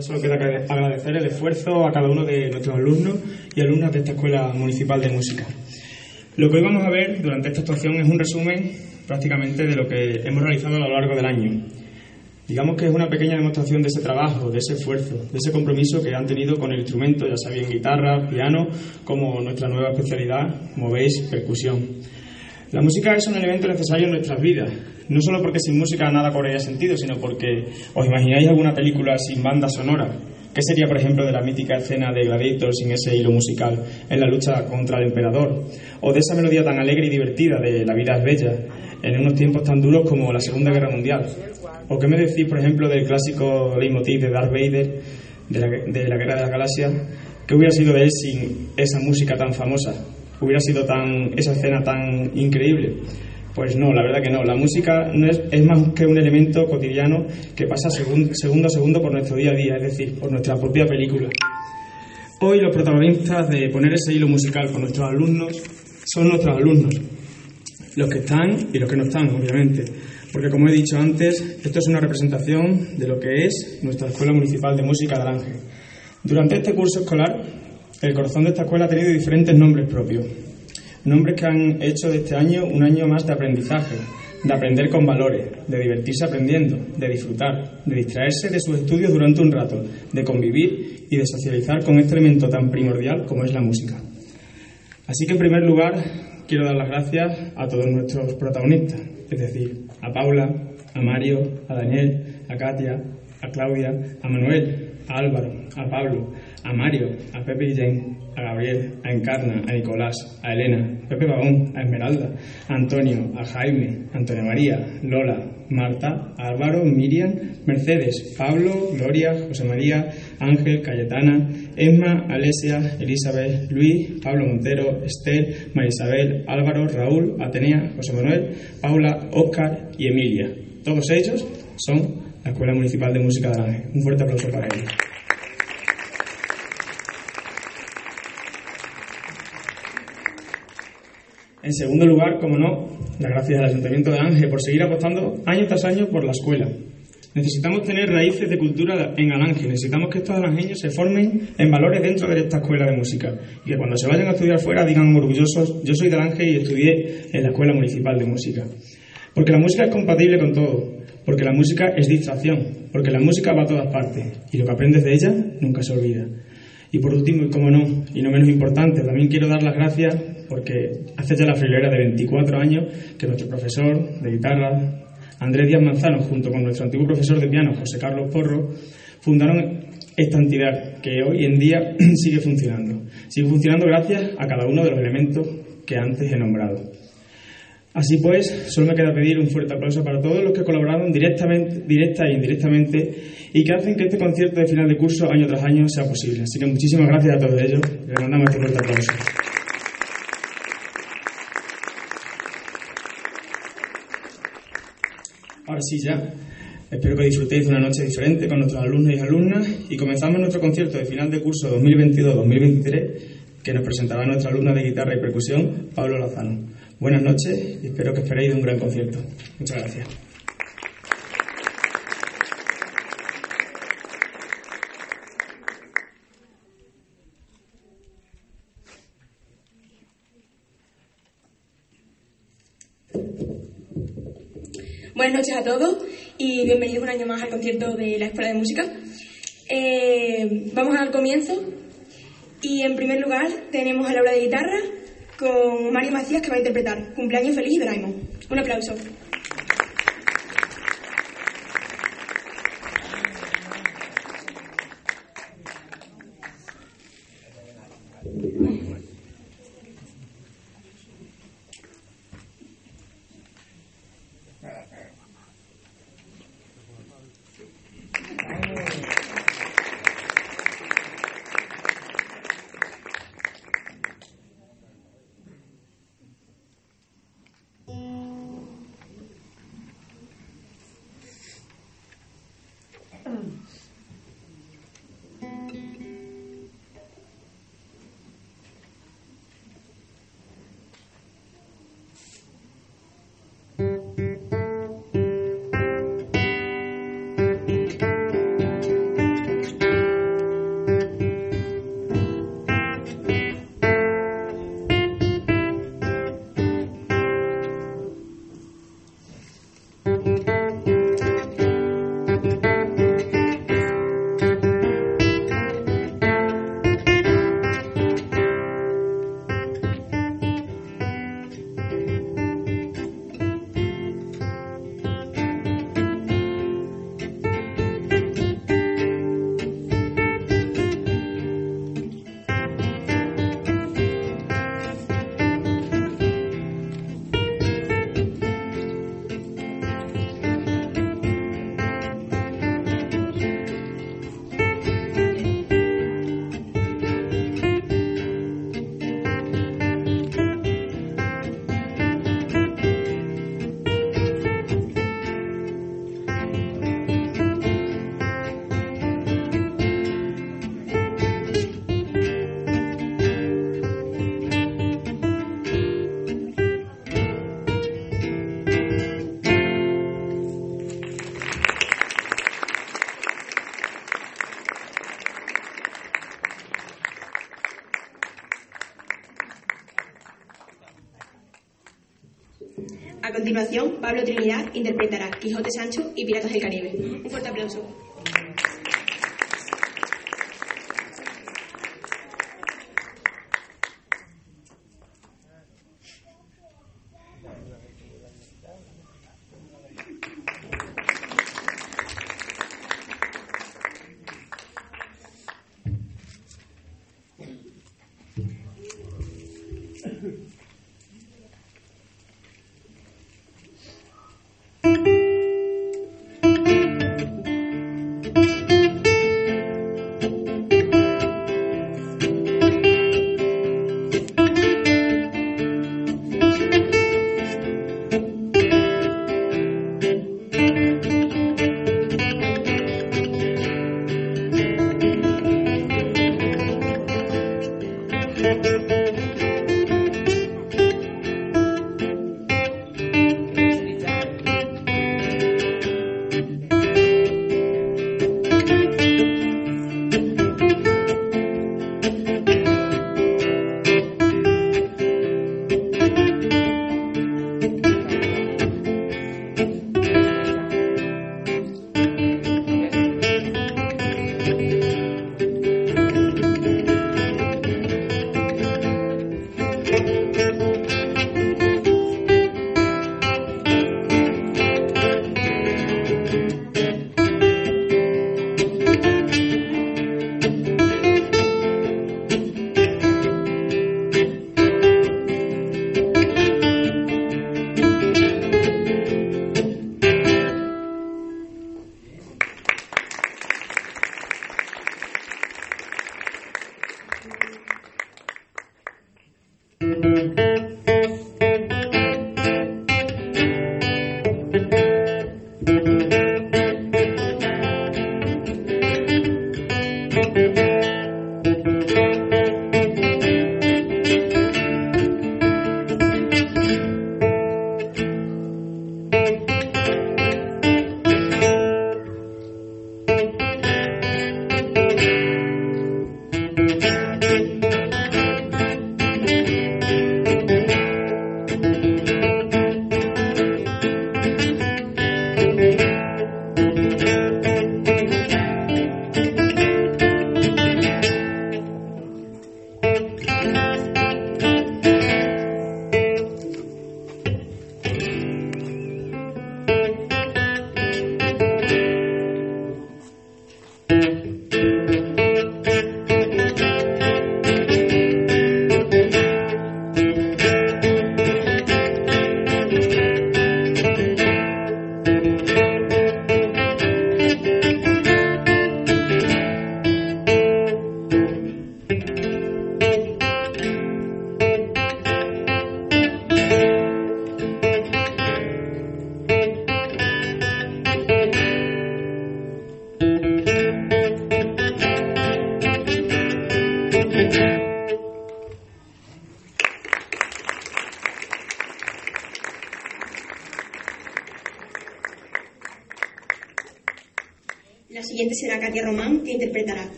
Solo queda agradecer el esfuerzo a cada uno de nuestros alumnos y alumnas de esta Escuela Municipal de Música. Lo que hoy vamos a ver durante esta actuación es un resumen prácticamente de lo que hemos realizado a lo largo del año. Digamos que es una pequeña demostración de ese trabajo, de ese esfuerzo, de ese compromiso que han tenido con el instrumento, ya sea bien guitarra, piano, como nuestra nueva especialidad, como veis, percusión. La música es un elemento necesario en nuestras vidas, no solo porque sin música nada cobraría sentido, sino porque os imagináis alguna película sin banda sonora. ¿Qué sería, por ejemplo, de la mítica escena de Gladiator sin ese hilo musical en la lucha contra el emperador? ¿O de esa melodía tan alegre y divertida de La vida es bella en unos tiempos tan duros como la Segunda Guerra Mundial? ¿O qué me decís, por ejemplo, del clásico leitmotiv de Darth Vader de la, de la Guerra de las Galaxias? ¿Qué hubiera sido de él sin esa música tan famosa? ¿Hubiera sido tan, esa escena tan increíble? Pues no, la verdad que no. La música no es, más que un elemento cotidiano que pasa segundo, segundo a segundo por nuestro día a día, es decir, por nuestra propia película. Hoy los protagonistas de poner ese hilo musical con nuestros alumnos son nuestros alumnos, los que están y los que no están, obviamente. Porque como he dicho antes, esto es una representación de lo que es nuestra Escuela Municipal de Música de Ángel. Durante este curso escolar, el corazón de esta escuela ha tenido diferentes nombres propios nombres que han hecho de este año un año más de aprendizaje, de aprender con valores, de divertirse aprendiendo, de disfrutar, de distraerse de sus estudios durante un rato, de convivir y de socializar con este elemento tan primordial como es la música. Así que en primer lugar quiero dar las gracias a todos nuestros protagonistas, es decir, a Paula, a Mario, a Daniel, a Katia, a Claudia, a Manuel, a Álvaro, a Pablo, a Mario, a Pepe Guillén, a Gabriel, a Encarna, a Nicolás, a Elena, a Pepe Pagón, a Esmeralda, a Antonio, a Jaime, a Antonia María, Lola, Marta, Álvaro, Miriam, Mercedes, Pablo, Gloria, José María, Ángel, Cayetana, Emma, Alesia, Elizabeth, Luis, Pablo Montero, Estel, María Isabel, Álvaro, Raúl, Atenea, José Manuel, Paula, Óscar y Emilia. Todos ellos son la Escuela Municipal de Música de Ángel. Un fuerte aplauso para ellos. En segundo lugar, como no, las gracias al Ayuntamiento de Ángel por seguir apostando año tras año por la escuela. Necesitamos tener raíces de cultura en Alange, necesitamos que estos alangeños se formen en valores dentro de esta escuela de música y que cuando se vayan a estudiar fuera digan orgullosos, yo soy de Alange y estudié en la Escuela Municipal de Música. Porque la música es compatible con todo, porque la música es distracción, porque la música va a todas partes y lo que aprendes de ella nunca se olvida. Y por último, y como no, y no menos importante, también quiero dar las gracias porque hace ya la frilera de 24 años que nuestro profesor de guitarra, Andrés Díaz Manzano, junto con nuestro antiguo profesor de piano, José Carlos Porro, fundaron esta entidad que hoy en día sigue funcionando. Sigue funcionando gracias a cada uno de los elementos que antes he nombrado. Así pues, solo me queda pedir un fuerte aplauso para todos los que colaboraron directamente, directa e indirectamente y que hacen que este concierto de final de curso año tras año sea posible. Así que muchísimas gracias a todos ellos. Les mandamos este fuerte aplauso. Ahora sí, ya. Espero que disfrutéis de una noche diferente con nuestros alumnos y alumnas y comenzamos nuestro concierto de final de curso 2022-2023 que nos presentará nuestra alumna de guitarra y percusión, Pablo Lozano. Buenas noches y espero que esperéis un gran concierto. Muchas gracias. Buenas noches a todos y bienvenidos un año más al concierto de la Escuela de Música. Eh, vamos al comienzo y en primer lugar tenemos a la obra de guitarra con Mario Macías que va a interpretar Cumpleaños Feliz de Doraemon. Un aplauso. Pablo Trinidad interpretará Quijote Sancho y Piratas del Caribe. Un fuerte aplauso.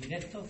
Directo.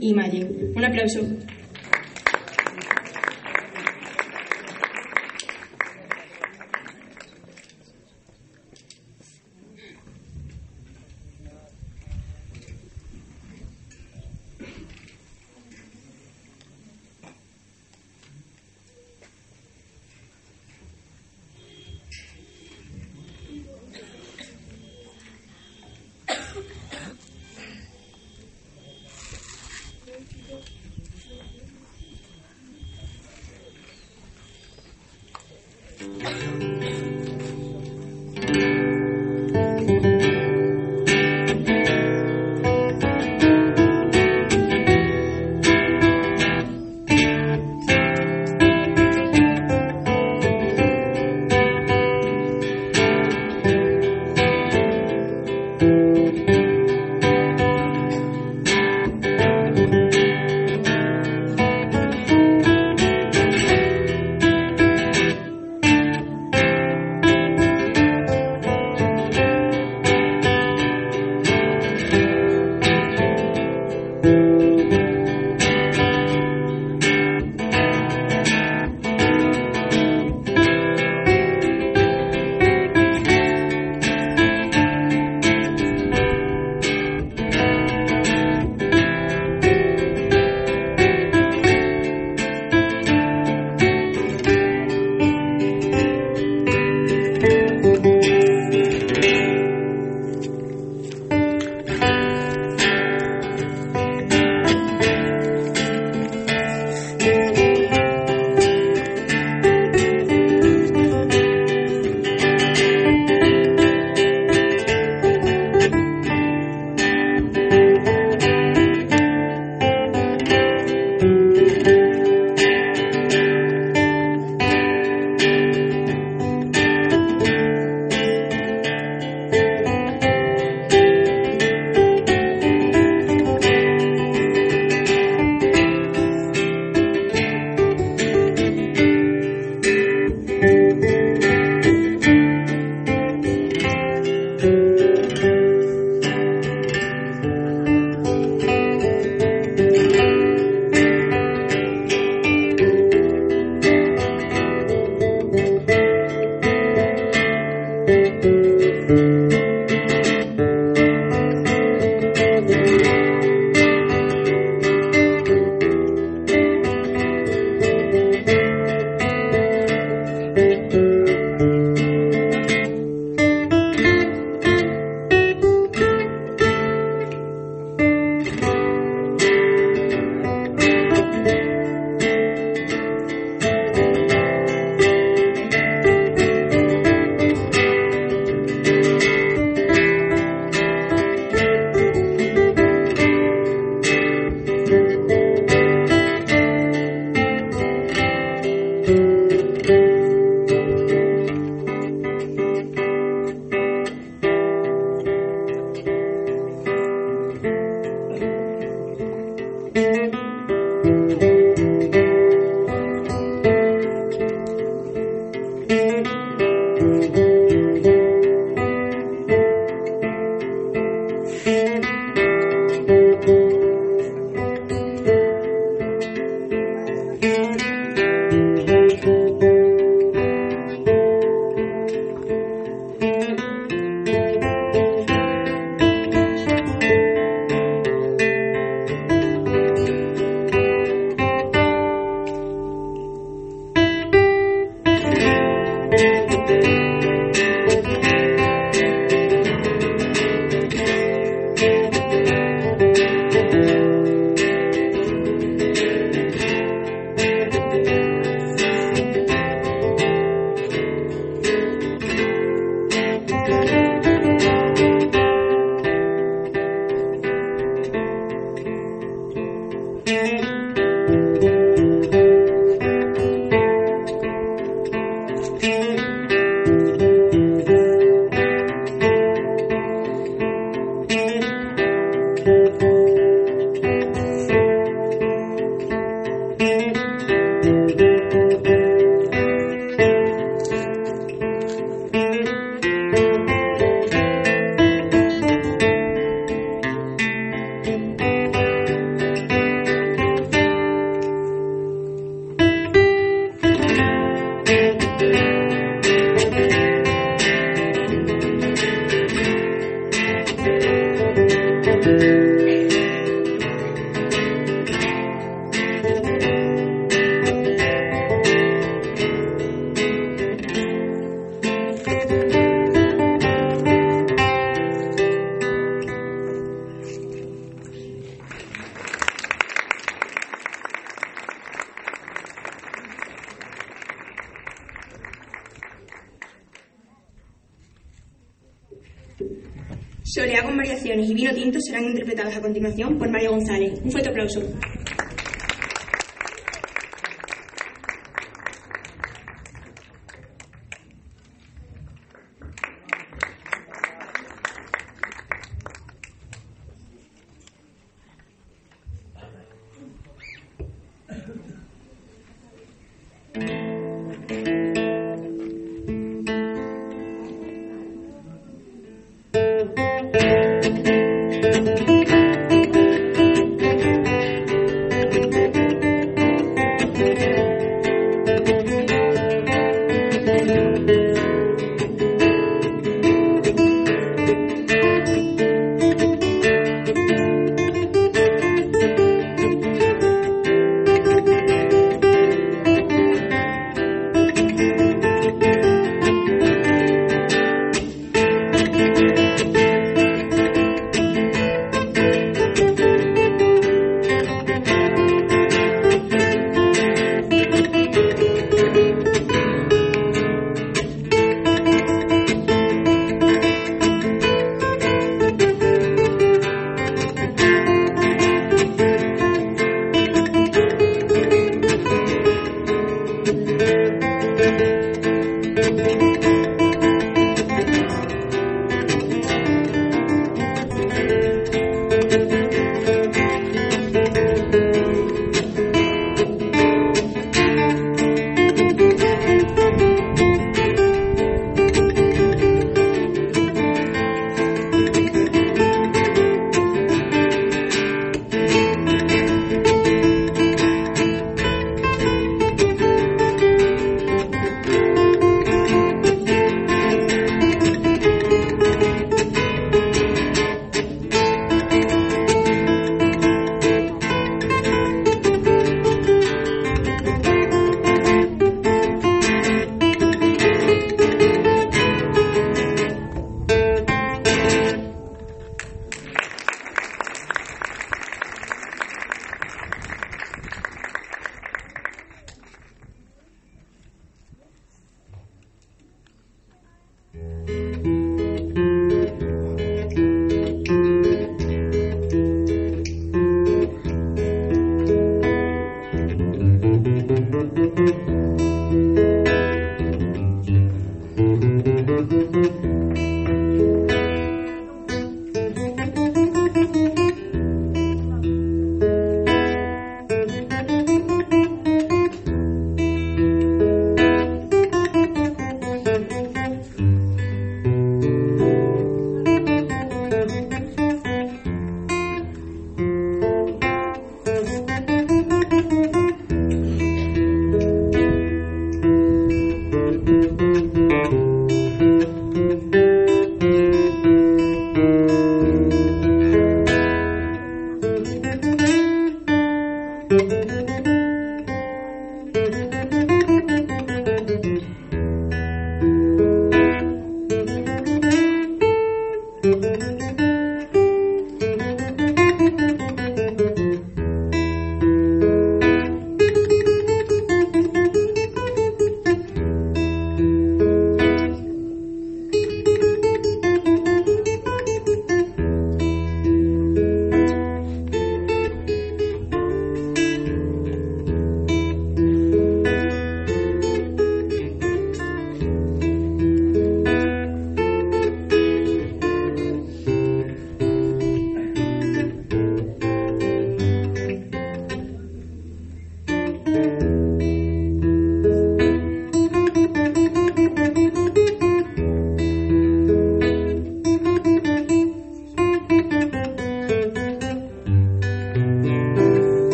Y Imagine. Un aplauso.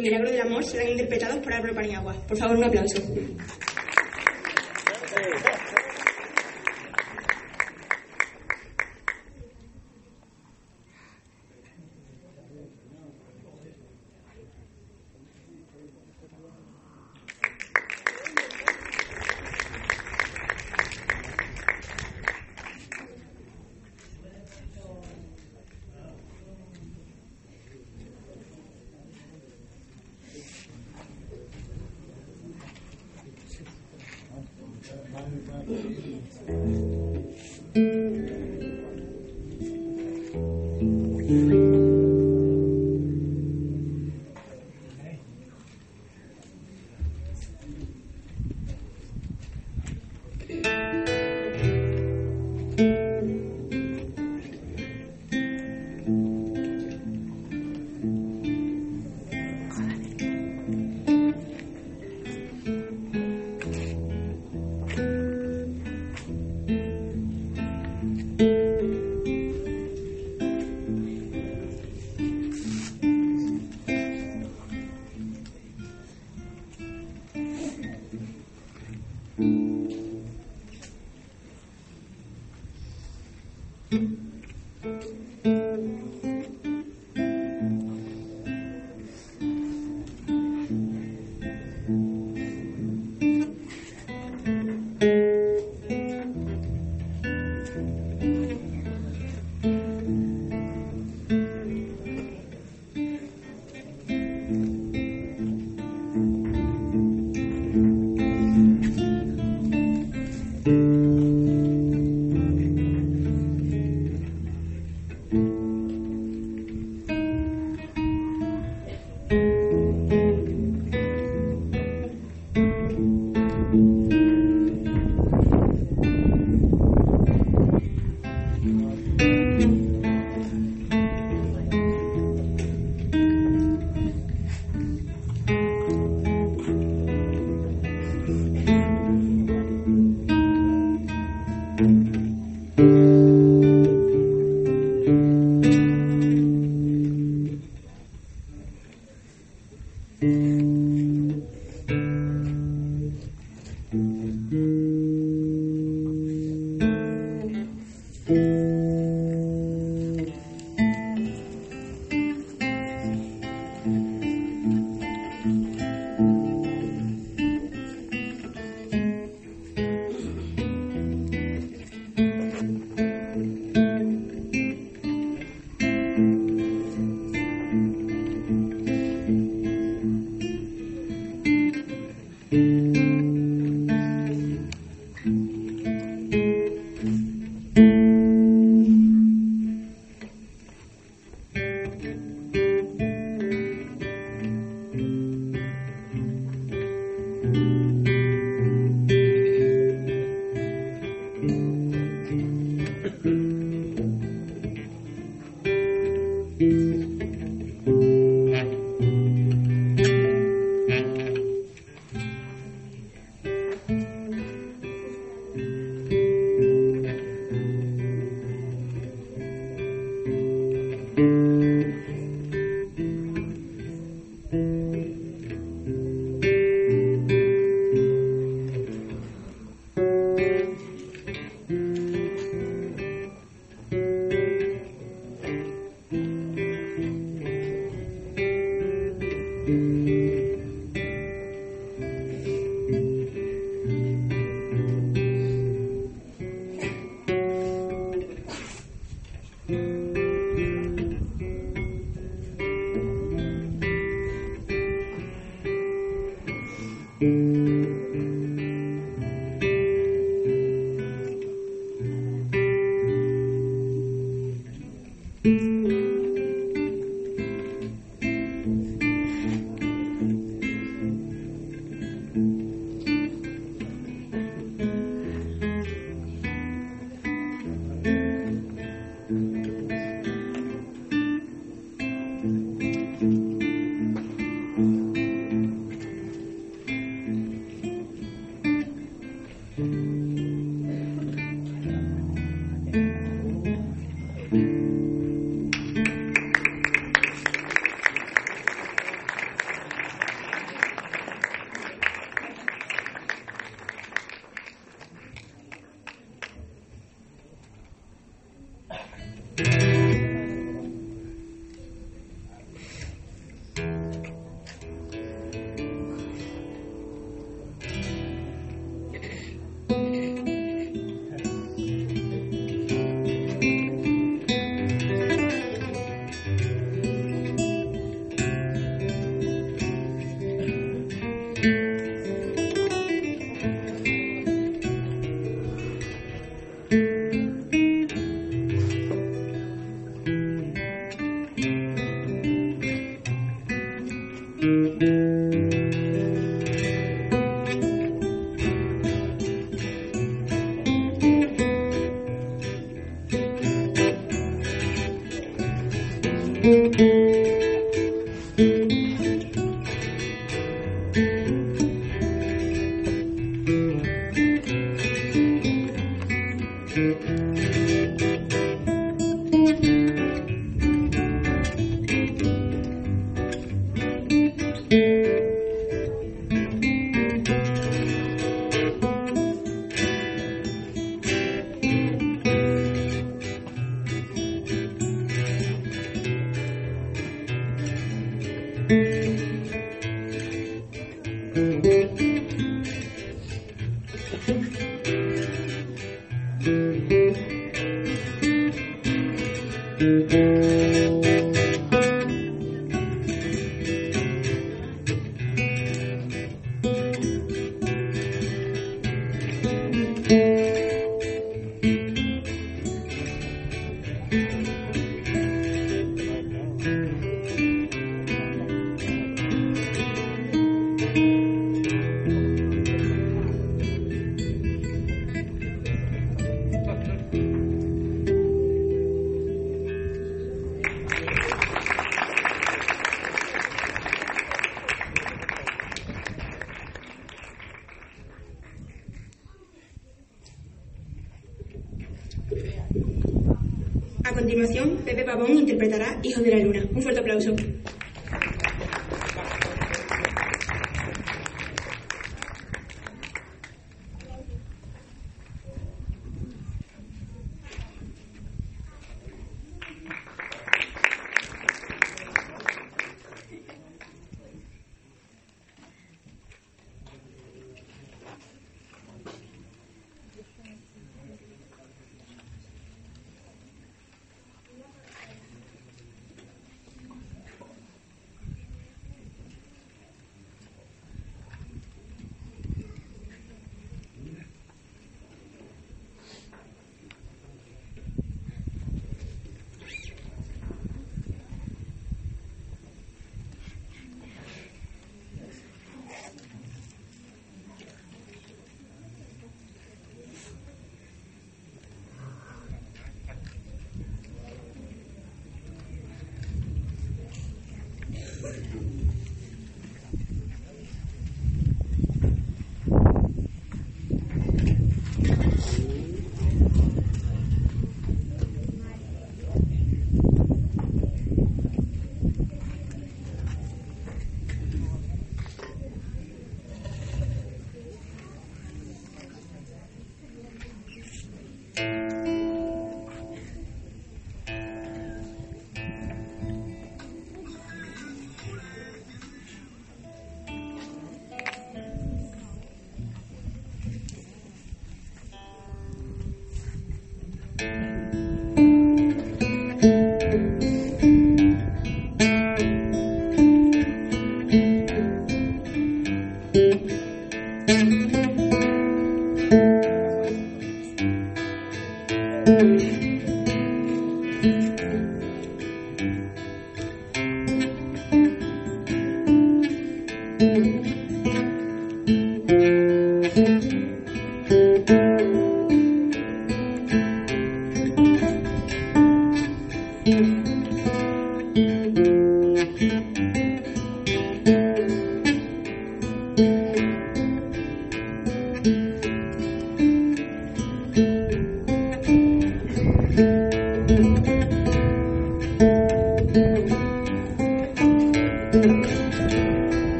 Carolí y El Milagro del Amor serán interpretados por Álvaro Paniagua. Por favor, un aplauso.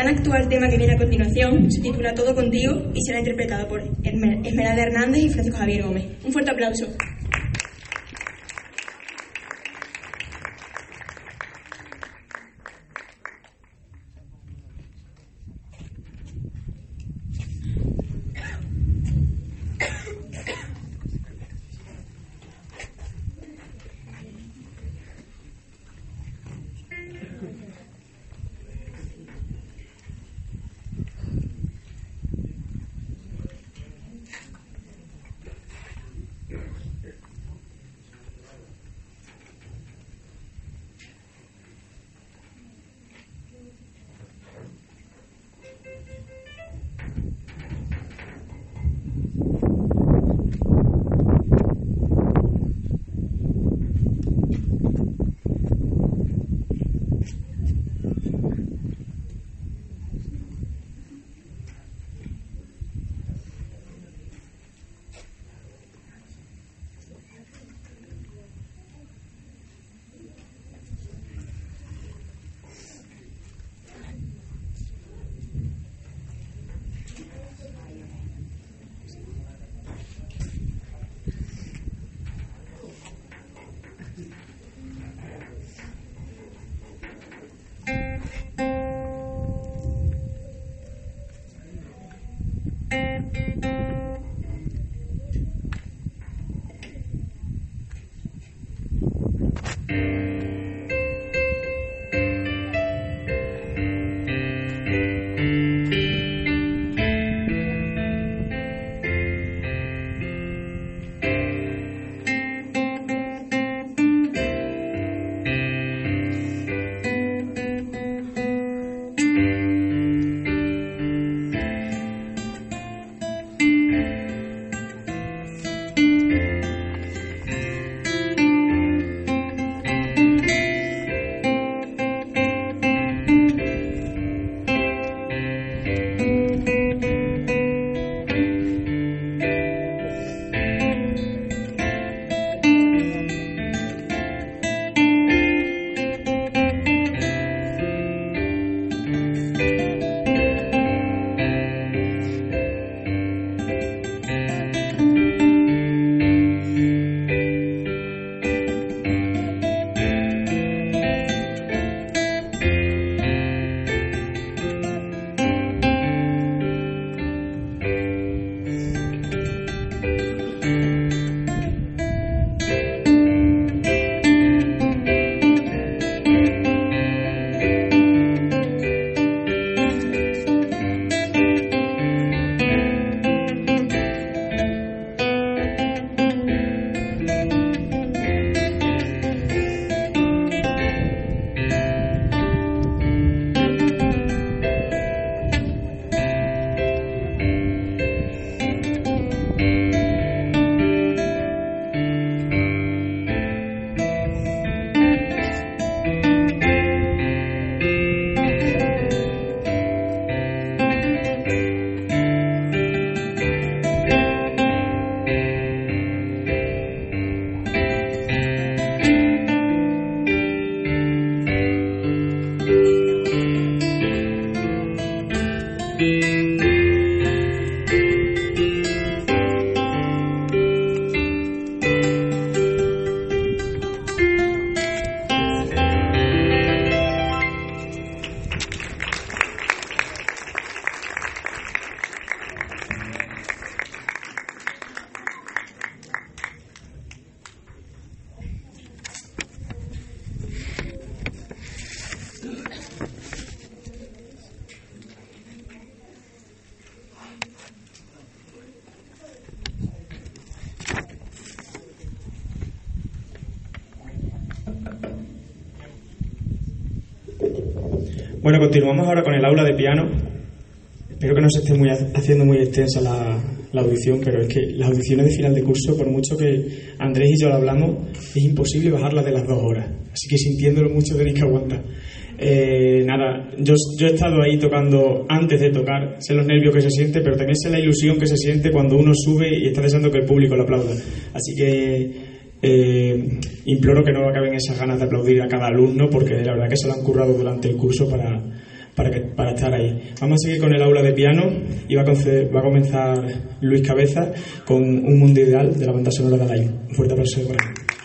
Tan actual tema que viene a continuación se titula Todo contigo y será interpretado por Esmeralda Hernández y Francisco Javier Gómez. Un fuerte aplauso. Continuamos ahora con el aula de piano. Espero que no se esté muy, haciendo muy extensa la, la, audición, pero es que las audiciones de final de curso, por mucho que Andrés y yo lo hablamos, es imposible bajarlas de las dos horas. Así que sintiéndolo mucho tenéis que aguantar. Eh, nada, yo, yo, he estado ahí tocando antes de tocar, sé los nervios que se siente, pero también sé la ilusión que se siente cuando uno sube y está deseando que el público lo aplauda. Así que eh, imploro que no acaben esas ganas de aplaudir a cada alumno porque la verdad que se lo han currado durante el curso para, para, para estar ahí. Vamos a seguir con el aula de piano y va a, va a comenzar Luis Cabeza con un mundo ideal de la banda sonora de Alain. Un fuerte aplauso para él.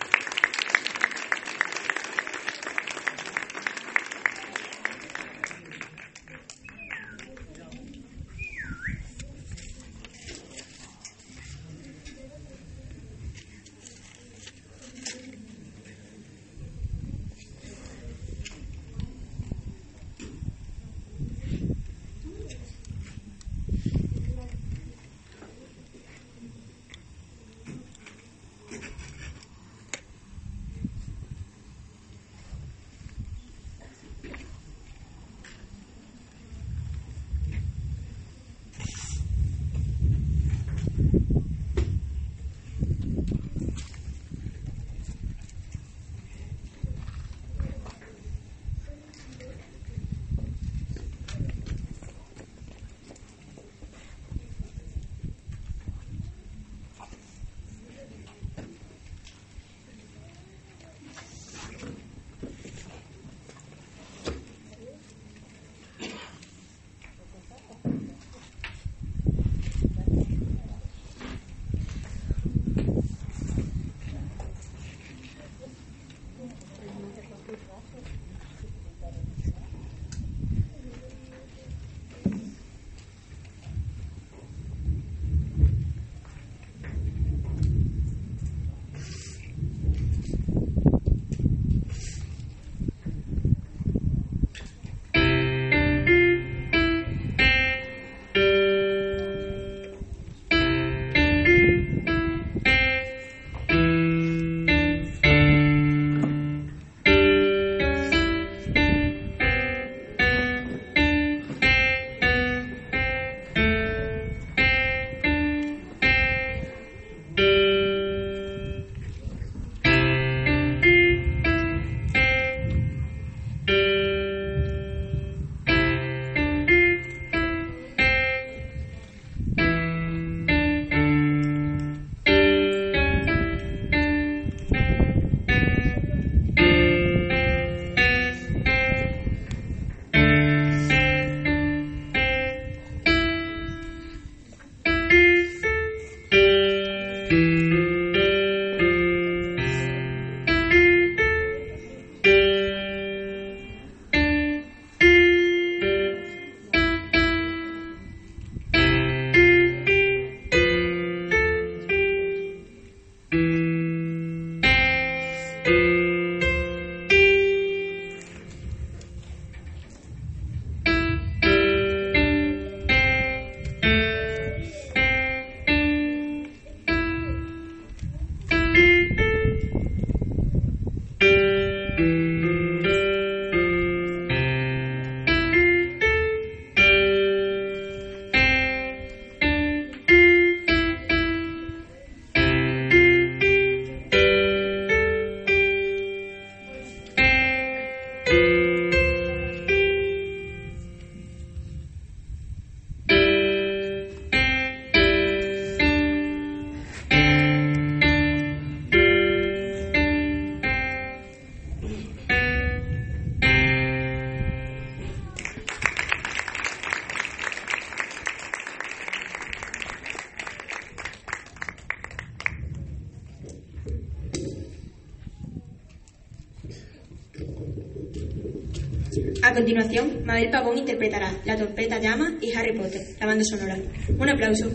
Continuación, Mabel Pavón interpretará La trompeta llama y Harry Potter, la banda sonora. Un aplauso.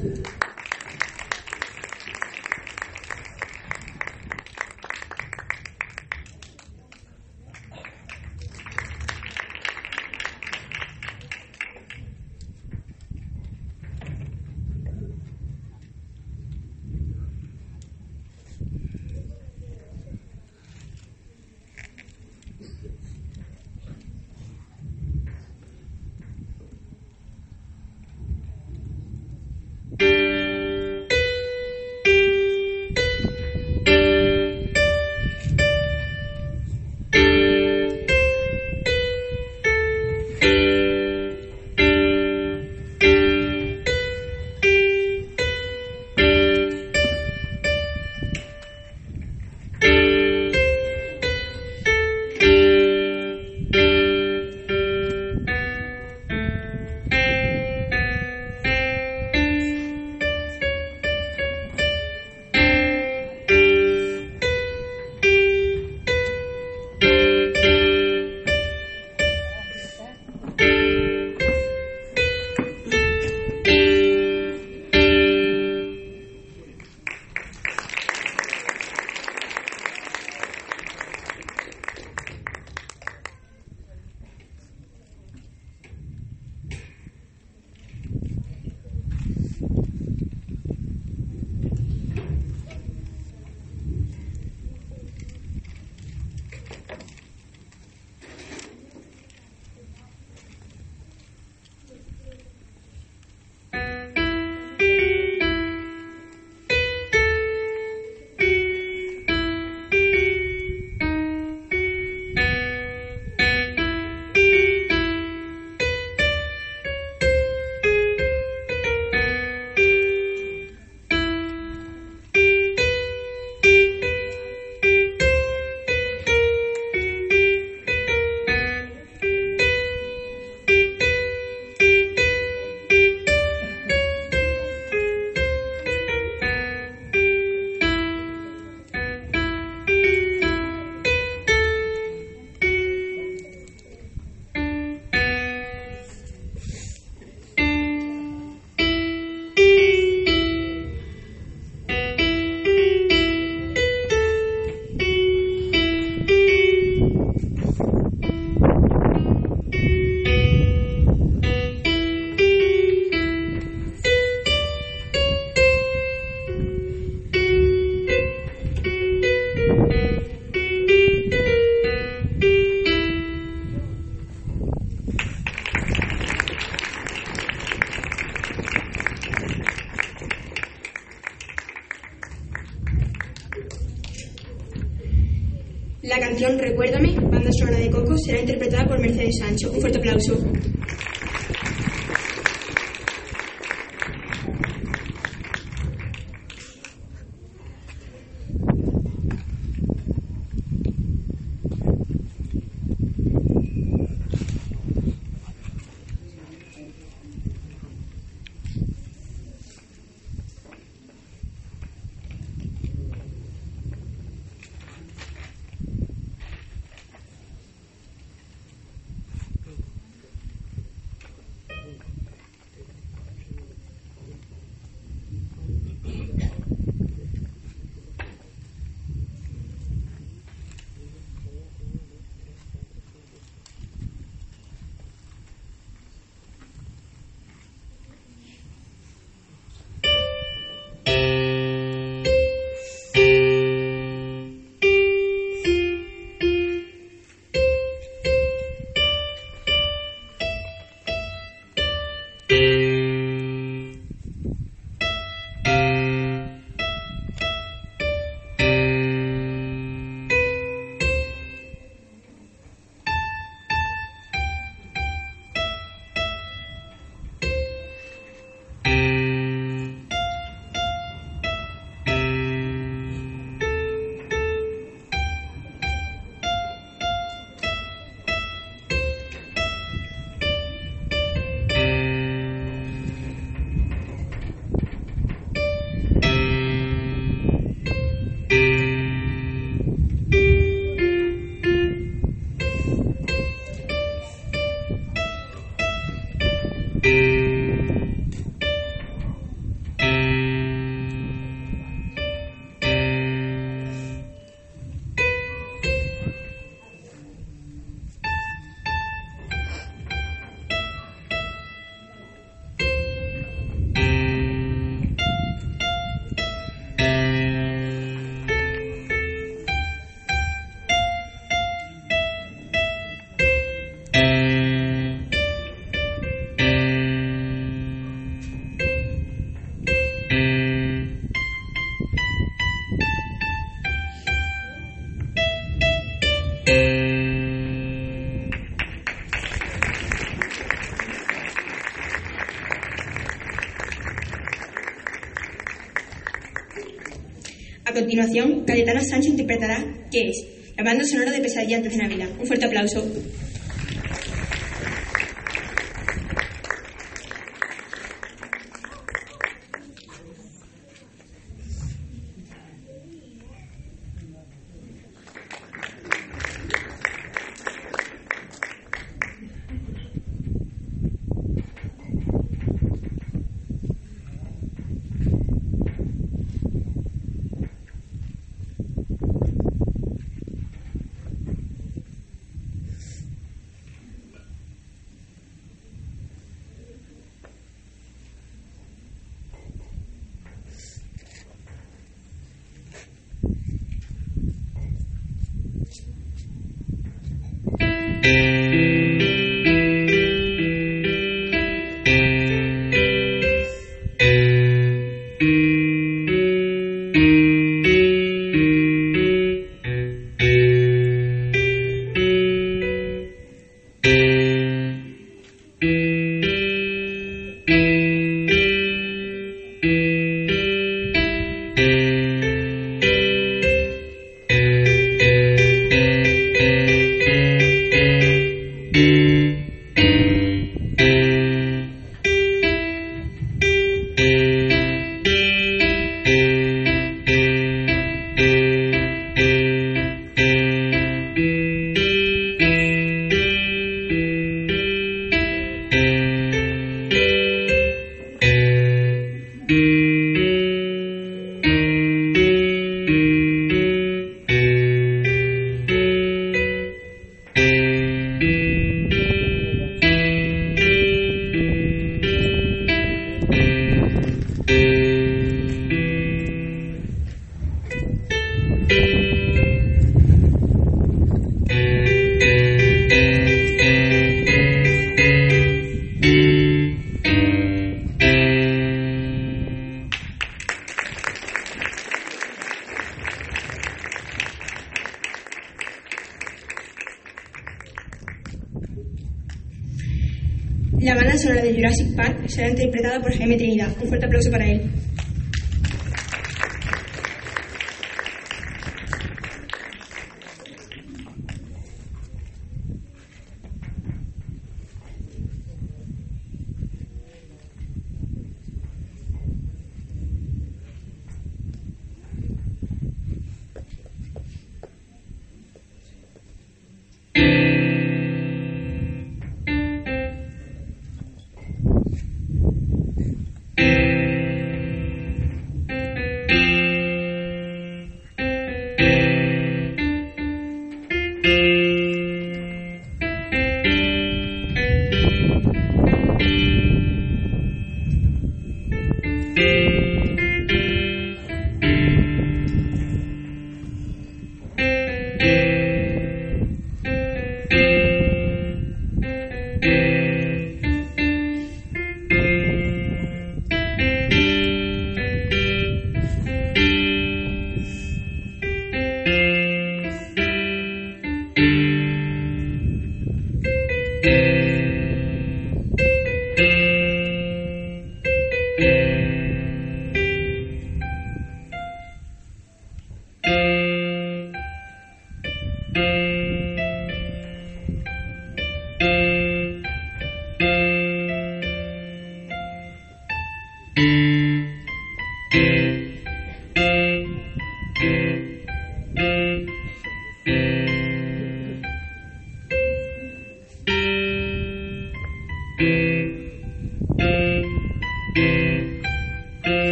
A continuación, Cayetana Sánchez interpretará ¿Qué es? La banda sonora de Pesadilla antes de Navidad. Un fuerte aplauso.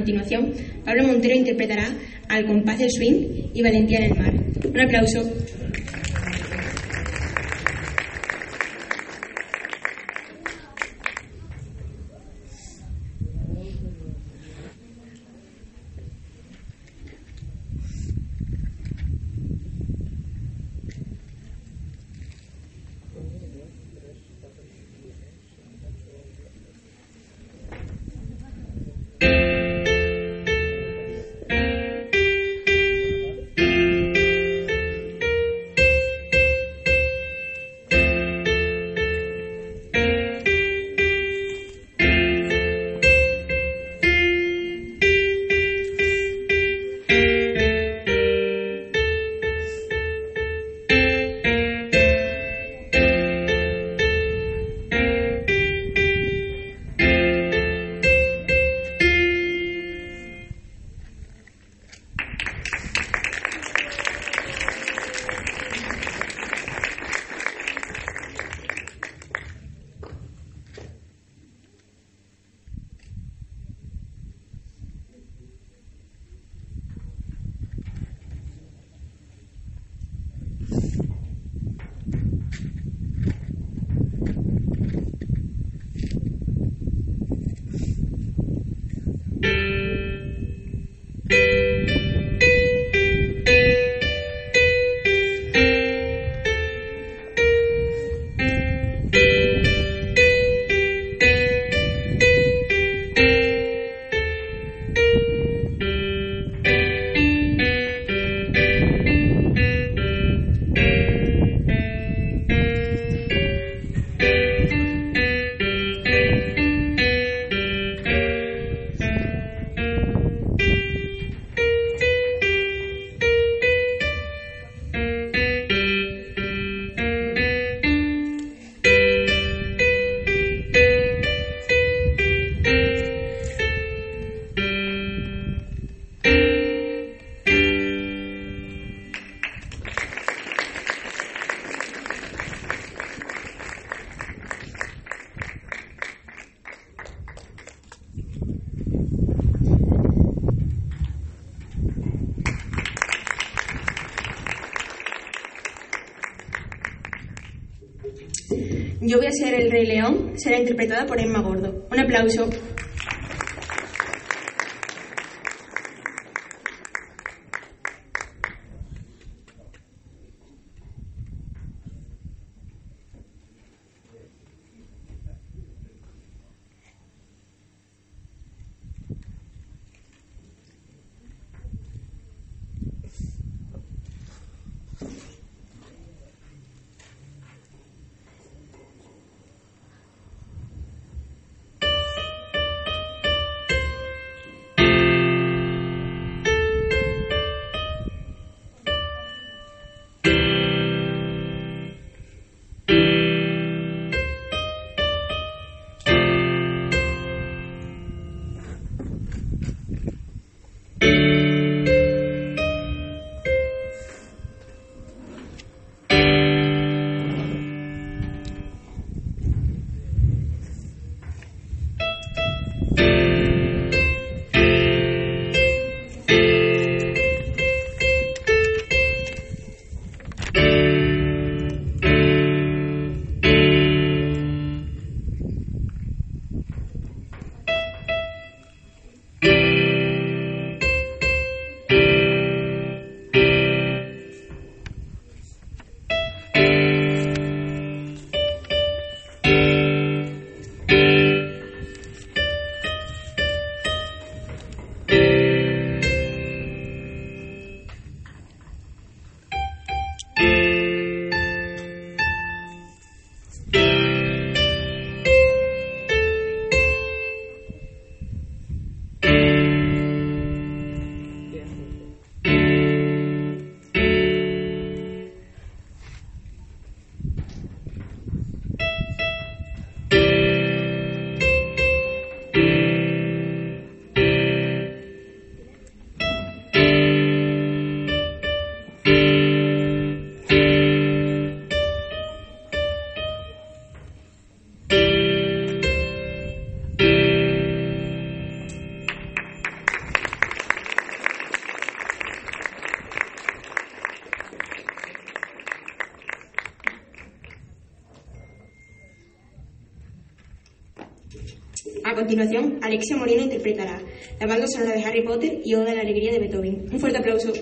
Continuación, Pablo Montero interpretará Al compás del swing y Valentía en el mar. Un aplauso. Será interpretada por Emma Gordo. Un aplauso. Continuación, Alexia Moreno interpretará la banda sonora de Harry Potter y Oda a la Alegría de Beethoven. Un fuerte aplauso.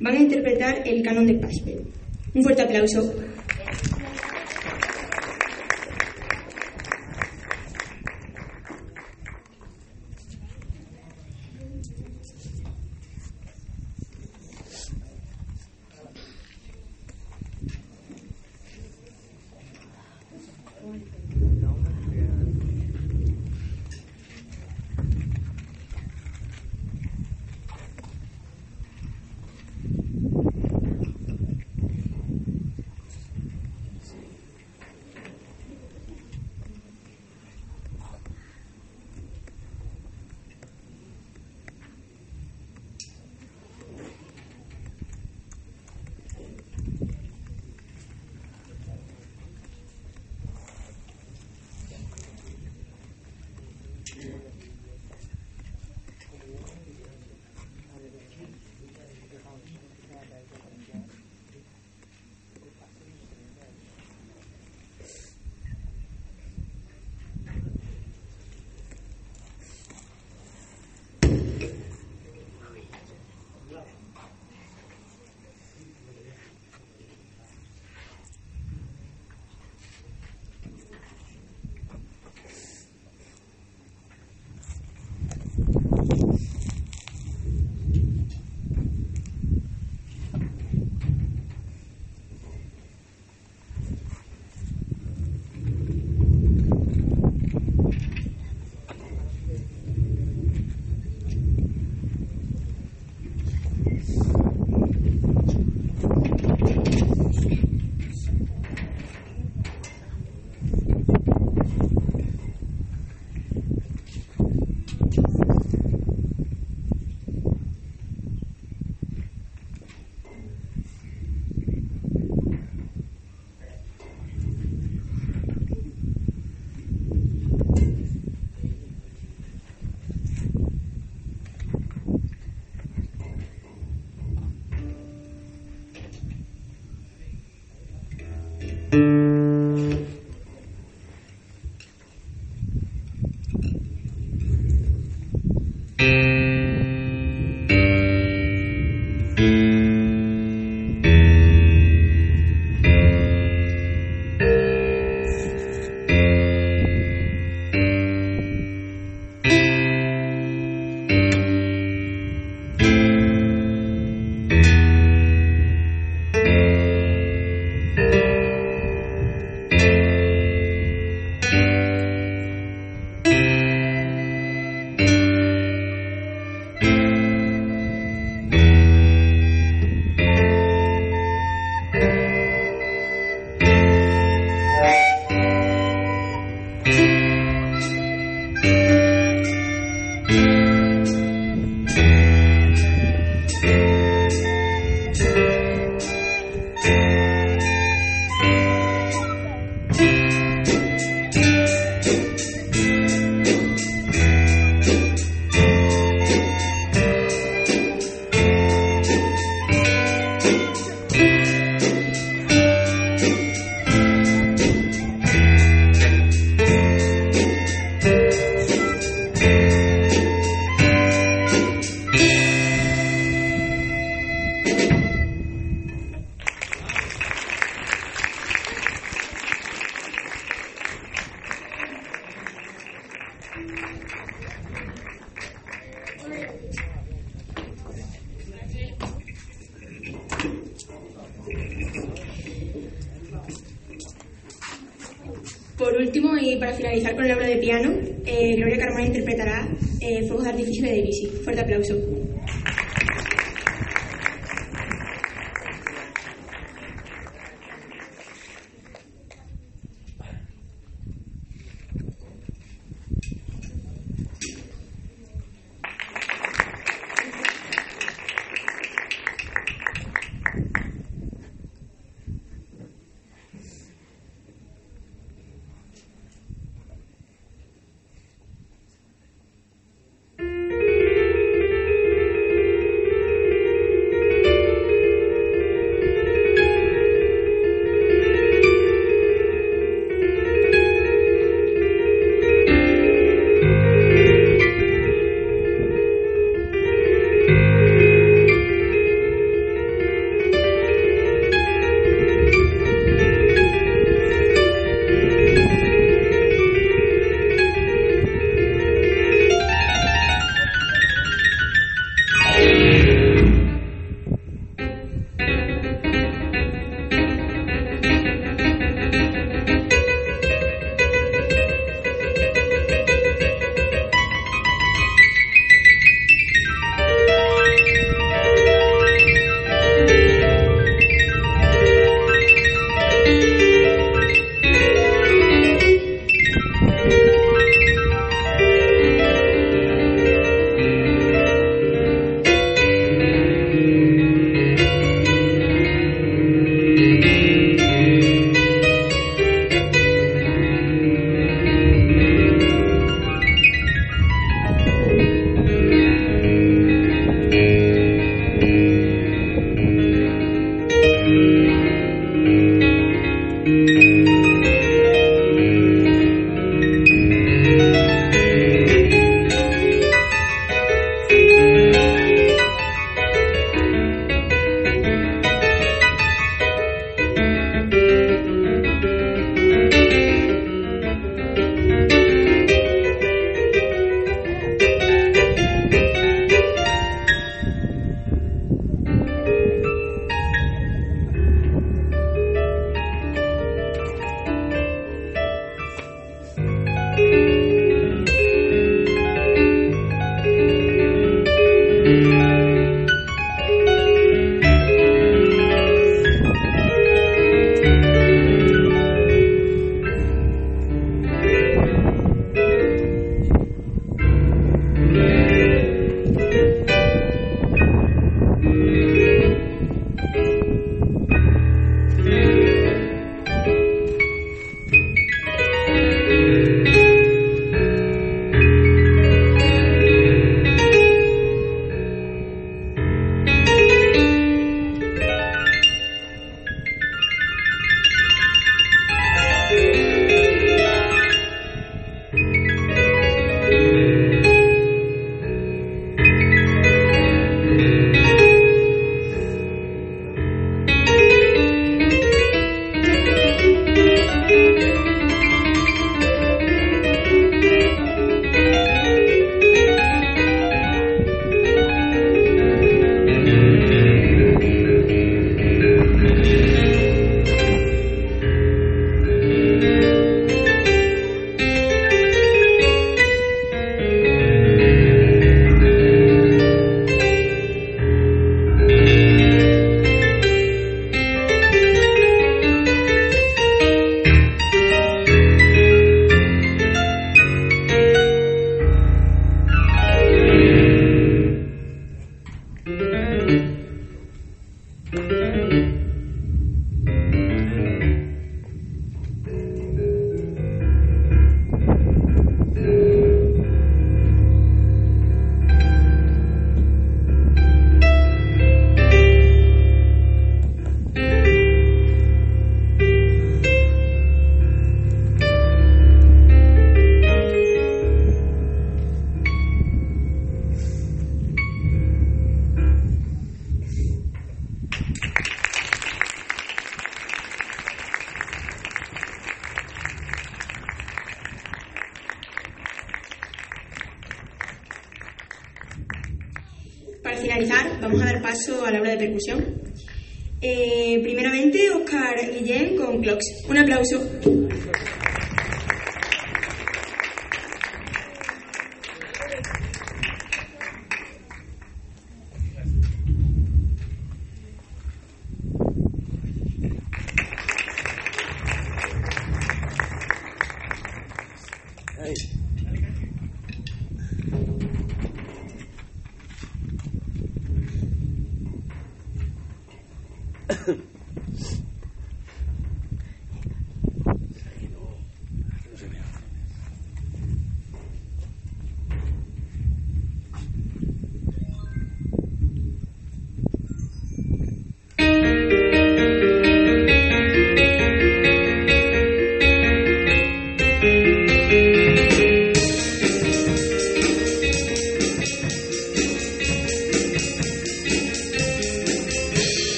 van a interpretar el canon de Pascal. Un fuerte aplauso.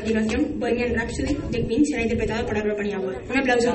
Continuación, Bohemian Rhapsody de Queen será interpretado por Arlo Paniagua. Un aplauso.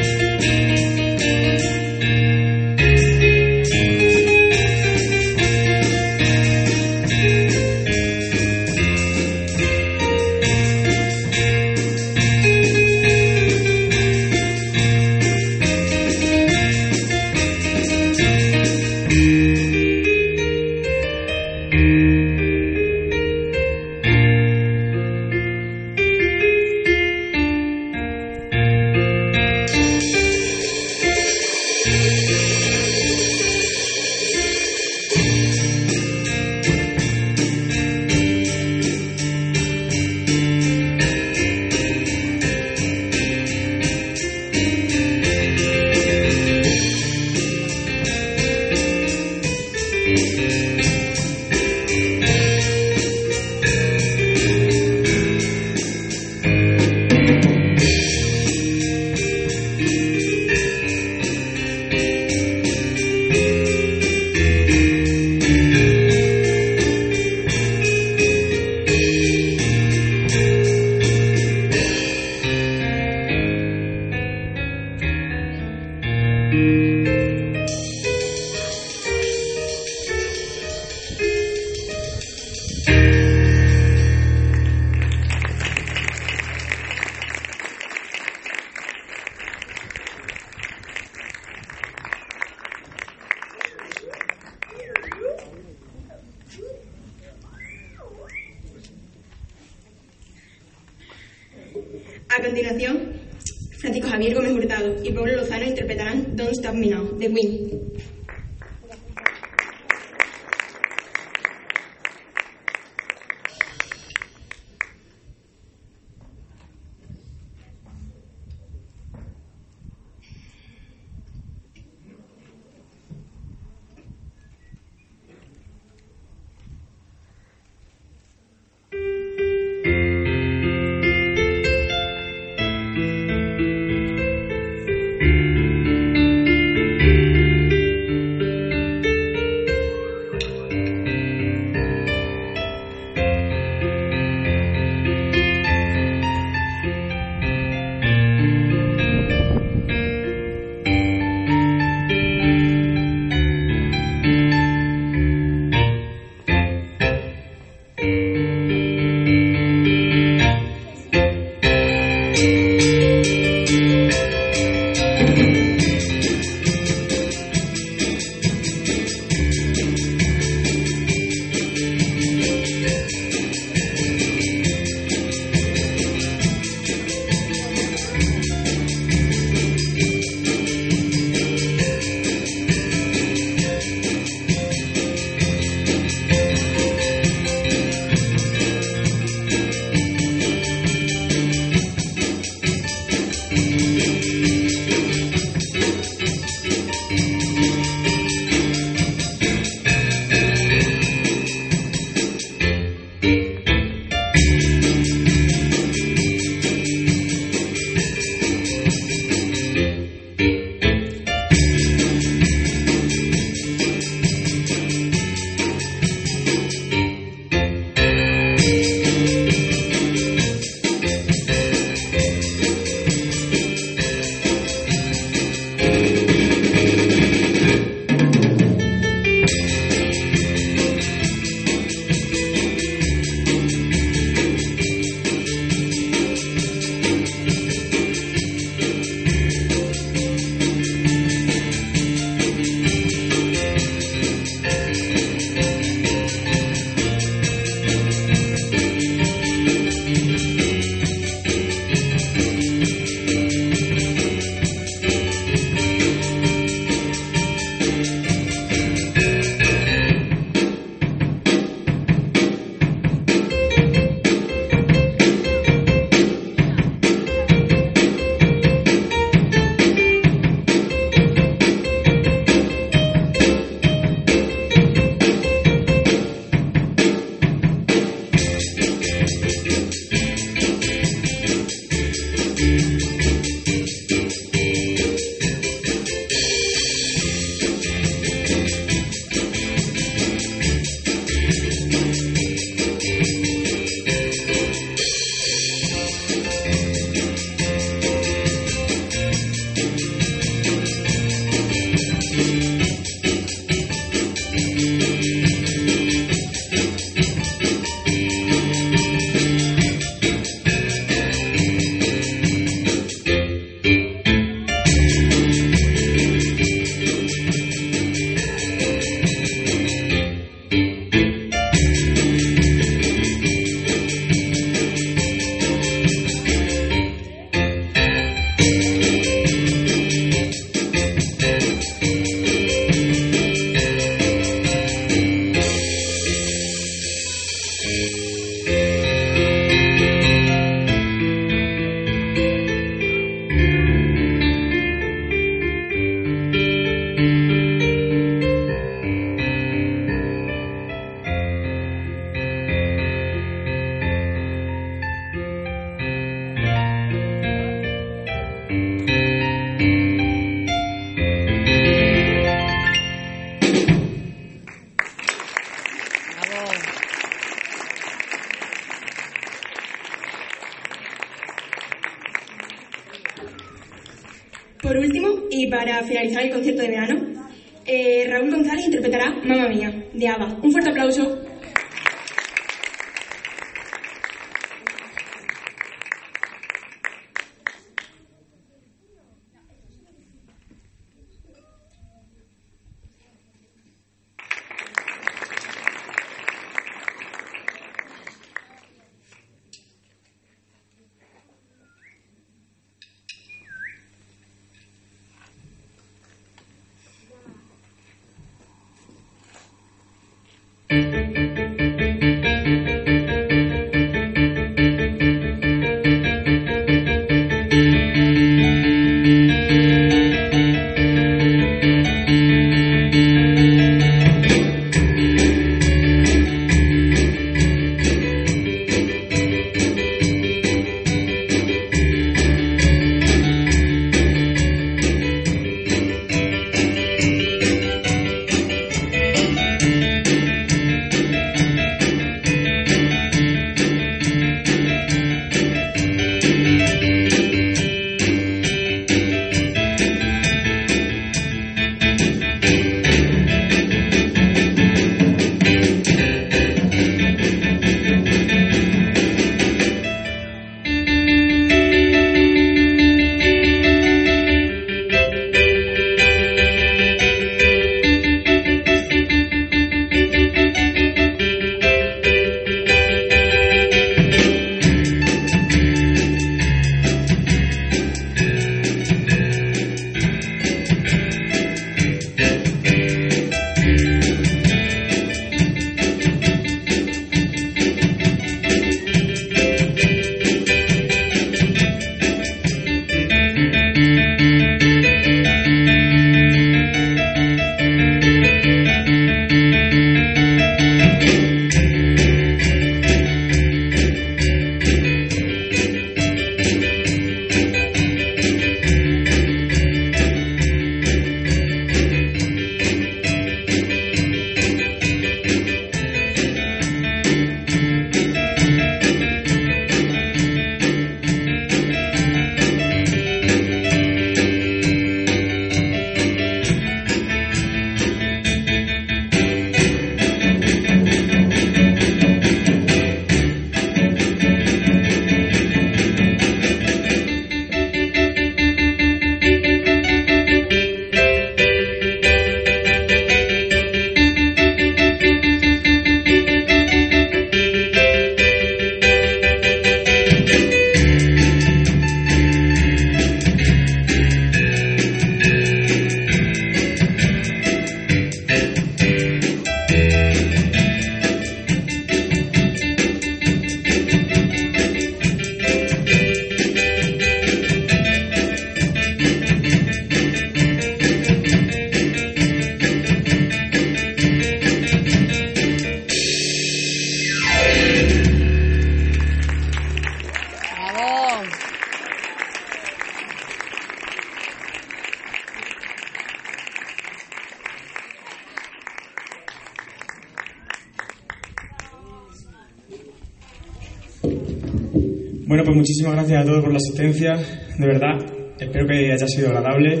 Asistencia. De verdad, espero que haya sido agradable.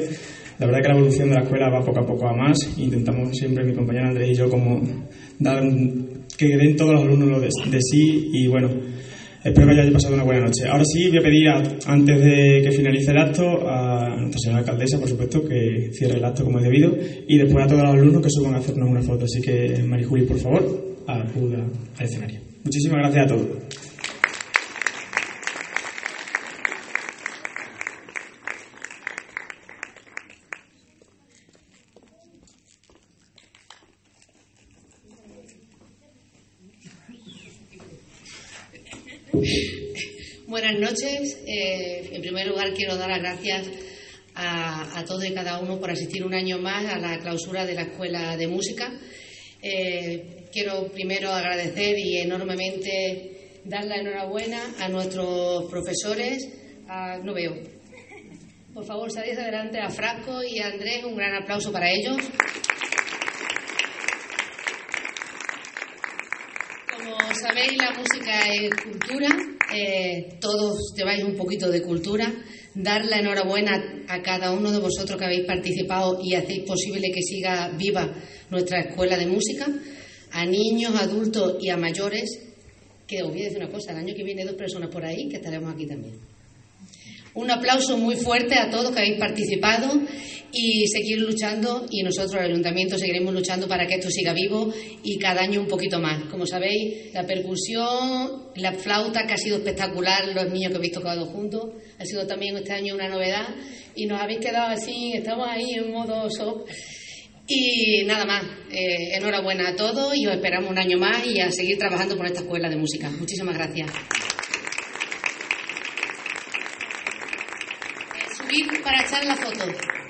La verdad que la evolución de la escuela va poco a poco a más. Intentamos siempre, mi compañero Andrés y yo, como dar que den todos los alumnos lo de, de sí y bueno, espero que hayáis pasado una buena noche. Ahora sí, voy a pedir, a- antes de que finalice el acto, a nuestra señora alcaldesa, por supuesto, que cierre el acto como es debido y después a todos los alumnos que suban a hacernos una foto. Así que, Marijuli, por favor, acuda al escenario. Muchísimas gracias a todos. Buenas noches. Eh, en primer lugar, quiero dar las gracias a, a todos y cada uno por asistir un año más a la clausura de la Escuela de Música. Eh, quiero primero agradecer y enormemente dar la enhorabuena a nuestros profesores. a- no veo. Por favor, salid adelante a Frasco y a Andrés. Un gran aplauso para ellos. Como sabéis, la música es cultura, eh, todos lleváis un poquito de cultura. Dar la enhorabuena a cada uno de vosotros que habéis participado y hacéis posible que siga viva nuestra escuela de música, a niños, adultos y a mayores, que os voy a decir una cosa, el año que viene dos personas por ahí que estaremos aquí también. Un aplauso muy fuerte a todos que habéis participado y seguir luchando y nosotros, el ayuntamiento, seguiremos luchando para que esto siga vivo y cada año un poquito más. Como sabéis, la percusión, la flauta, que ha sido espectacular, los niños que habéis tocado juntos, ha sido también este año una novedad y nos habéis quedado así, estamos ahí en modo shock. Y nada más, eh, enhorabuena a todos y os esperamos un año más y a seguir trabajando por esta escuela de música. Muchísimas gracias. Para echar la foto.